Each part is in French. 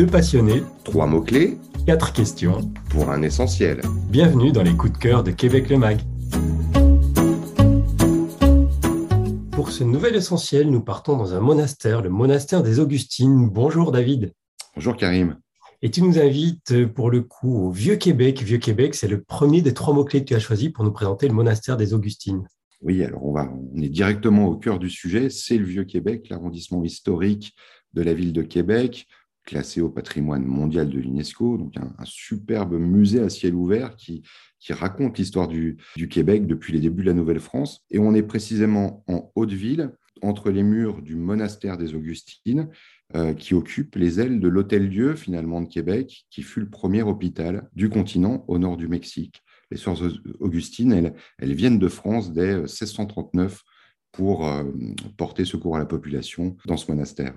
Deux passionnés, Trois mots-clés quatre questions. pour un essentiel. Bienvenue dans les coups de cœur de Québec le Mag. Pour ce nouvel essentiel, nous partons dans un monastère, le monastère des Augustines. Bonjour David. Bonjour Karim. Et tu nous invites pour le coup au Vieux-Québec. Vieux-Québec, c'est le premier des trois mots-clés que tu as choisi pour nous présenter le monastère des Augustines. Oui, alors on, va, on est directement au cœur du sujet. C'est le Vieux-Québec, l'arrondissement historique de la ville de Québec, classé au patrimoine mondial de l'UNESCO. Donc un, superbe musée à ciel ouvert qui, raconte l'histoire du, Québec depuis les débuts de la Nouvelle-France. Et on est précisément en Haute-Ville, entre les murs du monastère des Augustines, euh, qui occupe les ailes de l'Hôtel-Dieu, finalement, de Québec, qui fut le premier hôpital du continent au nord du Mexique. Les sœurs Augustines, elles, viennent de France dès 1639 pour euh, porter secours à la population dans ce monastère.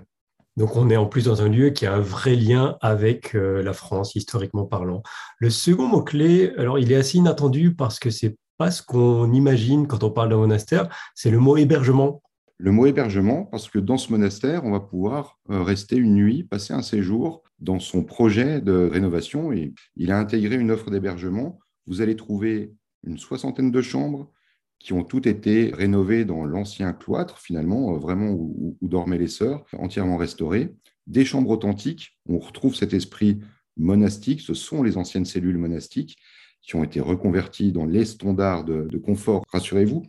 Donc on est en plus dans un lieu qui a un vrai lien avec euh, la France, historiquement parlant. Le second mot-clé, alors il est assez inattendu parce que c'est pas ce qu'on imagine quand on parle d'un monastère, c'est le mot hébergement. Le mot hébergement, parce que dans ce monastère, on va pouvoir euh, rester une nuit, passer un séjour dans son projet de rénovation. Et il a intégré une offre d'hébergement. Vous allez trouver une soixantaine de chambres qui ont toutes été rénovées dans l'ancien cloître, finalement, euh, vraiment où, dormaient les sœurs, entièrement restaurées. Des chambres authentiques, on retrouve cet esprit monastique, ce sont les anciennes cellules monastiques qui ont été reconverties dans les standards de, de confort, rassurez-vous,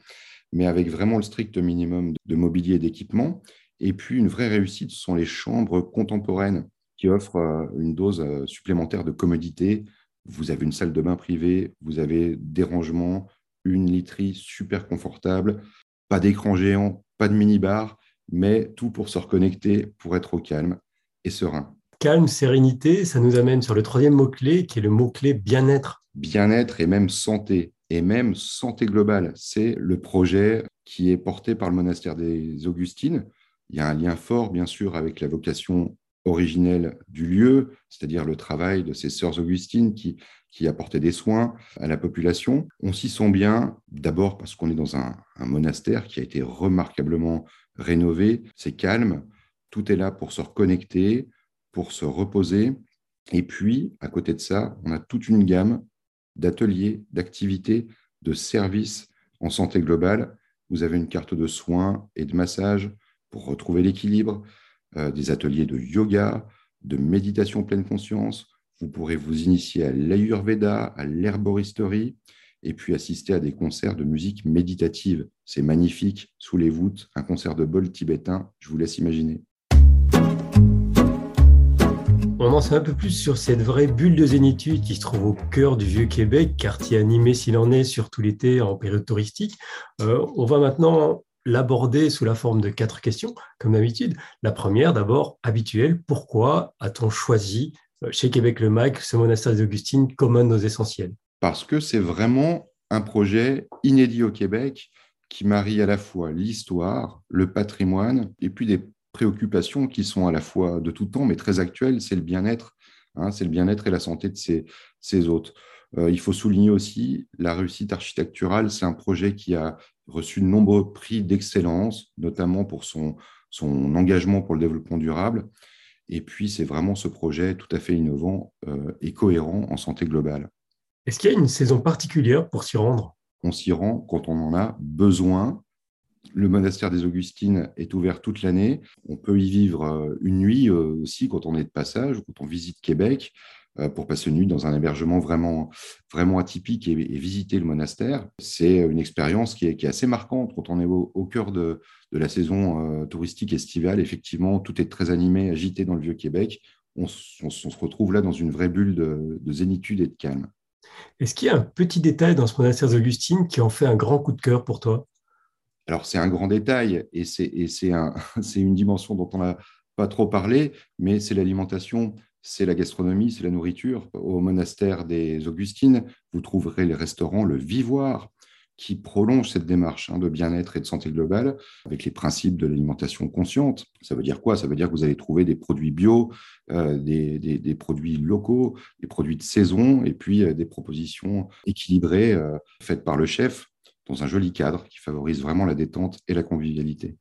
mais avec vraiment le strict minimum de mobilier et d'équipement. Et puis, une vraie réussite, ce sont les chambres contemporaines qui offrent euh, une dose euh, supplémentaire de commodité. Vous avez une salle de bain privée, vous avez des rangements, une literie super confortable, pas d'écran géant, pas de mini-bar, mais tout pour se reconnecter, pour être au calme et serein. Calme, sérénité, ça nous amène sur le troisième mot-clé qui est le mot-clé bien-être. Bien-être et même santé, et même santé globale. C'est le projet qui est porté par le monastère des Augustines. Il y a un lien fort, bien sûr, avec la vocation originelle du lieu, c'est-à-dire le travail de ces sœurs Augustines qui, qui apportaient des soins à la population. On s'y sent bien, d'abord parce qu'on est dans un, un, monastère qui a été remarquablement rénové, c'est calme, tout est là pour se reconnecter, pour se reposer. Et puis, à côté de ça, on a toute une gamme d'ateliers, d'activités, de services en santé globale. Vous avez une carte de soins et de massage pour retrouver l'équilibre, euh, des ateliers de yoga, de méditation pleine conscience. Vous pourrez vous initier à l'ayurveda, à l'herboristerie, et puis assister à des concerts de musique méditative. C'est magnifique, sous les voûtes, un concert de bol tibétain, je vous laisse imaginer. On en sait un peu plus sur cette vraie bulle de zénitude qui se trouve au cœur du vieux Québec, quartier animé s'il en est, surtout l'été en période touristique. Euh, on va maintenant l'aborder sous la forme de quatre questions, comme d'habitude. La première, d'abord, habituelle, pourquoi a-t-on choisi chez Québec le MAC ce monastère des Augustines comme un de nos essentiels Parce que c'est vraiment un projet inédit au Québec qui marie à la fois l'histoire, le patrimoine et puis des préoccupations qui sont à la fois de tout temps, mais très actuelles, c'est le bien-être, hein, c'est le bien-être et la santé de ses, hôtes. Euh, il faut souligner aussi la réussite architecturale. C'est un projet qui a reçu de nombreux prix d'excellence, notamment pour son engagement pour le développement durable. Et puis, c'est vraiment ce projet tout à fait innovant euh, et cohérent en santé globale. Est-ce qu'il y a une saison particulière pour s'y rendre? On s'y rend quand on en a besoin. Le monastère des Augustines est ouvert toute l'année. On peut y vivre une nuit aussi quand on est de passage, quand on visite Québec, pour passer une nuit dans un hébergement vraiment, vraiment atypique et, et visiter le monastère. C'est une expérience qui est, qui est, assez marquante quand on est au, au cœur de, de, la saison euh, touristique estivale. Effectivement, tout est très animé, agité dans le Vieux-Québec. On, on, on, se retrouve là dans une vraie bulle de, de zénitude et de calme. Est-ce qu'il y a un petit détail dans ce monastère des Augustines qui en fait un grand coup de cœur pour toi? Alors, c'est un grand détail et c'est un, une dimension dont on n'a pas trop parlé, mais c'est l'alimentation, c'est la gastronomie, c'est la nourriture. Au monastère des Augustines, vous trouverez les restaurants Le Vivoire qui prolonge cette démarche hein, de bien-être et de santé globale avec les principes de l'alimentation consciente. Ça veut dire quoi? Ça veut dire que vous allez trouver des produits bio, euh, des, produits locaux, des produits de saison et puis euh, des propositions équilibrées euh, faites par le chef dans un joli cadre qui favorise vraiment la détente et la convivialité.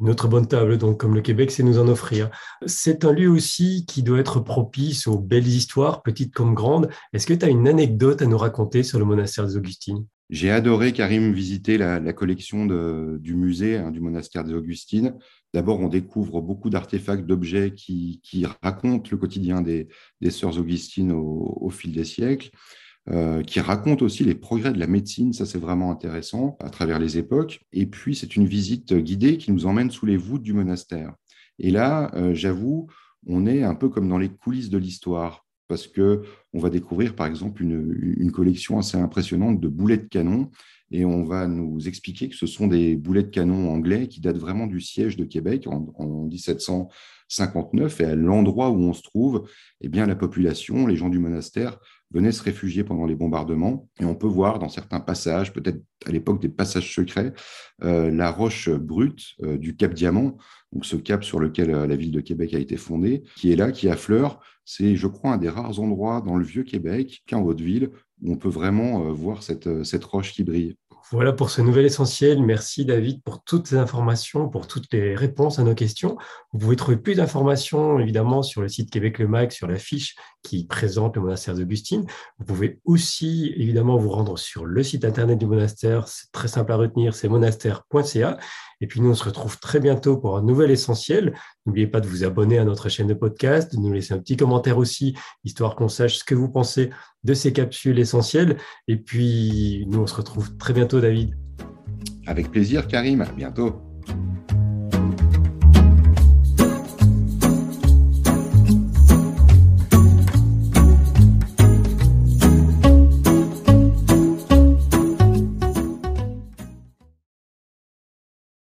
Une autre bonne table, donc, comme le Québec sait nous en offrir. C'est un lieu aussi qui doit être propice aux belles histoires, petites comme grandes. Est-ce que tu as une anecdote à nous raconter sur le monastère des Augustines? J'ai adoré, Karim, visiter la, collection du musée hein, du monastère des Augustines. D'abord, on découvre beaucoup d'artefacts, d'objets qui, racontent le quotidien des, sœurs Augustines au fil des siècles. Euh, qui raconte aussi les progrès de la médecine. Ça, c'est vraiment intéressant à travers les époques. Et puis, c'est une visite guidée qui nous emmène sous les voûtes du monastère. Et là, euh, j'avoue, on est un peu comme dans les coulisses de l'histoire parce que on va découvrir par exemple une, collection assez impressionnante de boulets de canon et on va nous expliquer que ce sont des boulets de canon anglais qui datent vraiment du siège de Québec en, en 1759 et à l'endroit où on se trouve, eh bien la population, les gens du monastère venaient se réfugier pendant les bombardements. Et on peut voir dans certains passages, peut-être à l'époque des passages secrets, euh, la roche brute euh, du Cap Diamant, donc ce cap sur lequel euh, la ville de Québec a été fondée, qui est là, qui affleure. C'est, je crois, un des rares endroits dans le vieux Québec, qu'en Haute-Ville, où on peut vraiment voir cette roche qui brille. Voilà pour ce nouvel essentiel. Merci David pour toutes ces informations, pour toutes les réponses à nos questions. Vous pouvez trouver plus d'informations évidemment sur le site Québec Le Mag, sur la fiche qui présente le monastère d'Augustine. Vous pouvez aussi évidemment vous rendre sur le site internet du monastère. C'est très simple à retenir, c'est monastère.ca. Et puis nous, on se retrouve très bientôt pour un nouvel essentiel. N'oubliez pas de vous abonner à notre chaîne de podcast, de nous laisser un petit commentaire aussi, histoire qu'on sache ce que vous pensez de ces capsules essentielles. Et puis nous, on se retrouve très bientôt, David. Avec plaisir, Karim. À bientôt.